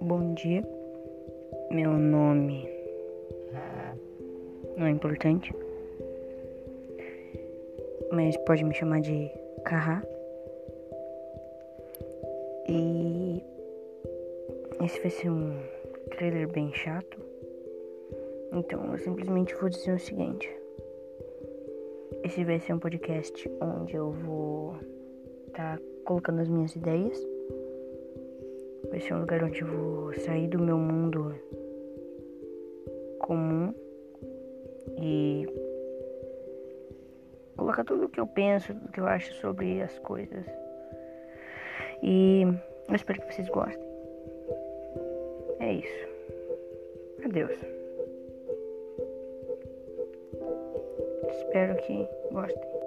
Bom dia, meu nome não é importante, mas pode me chamar de Carrá. E esse vai ser um trailer bem chato, então eu simplesmente vou dizer o seguinte: esse vai ser um podcast onde eu vou estar tá colocando as minhas ideias. Vai ser um lugar onde eu vou sair do meu mundo comum e colocar tudo o que eu penso, o que eu acho sobre as coisas. E eu espero que vocês gostem. É isso. Adeus. Espero que gostem.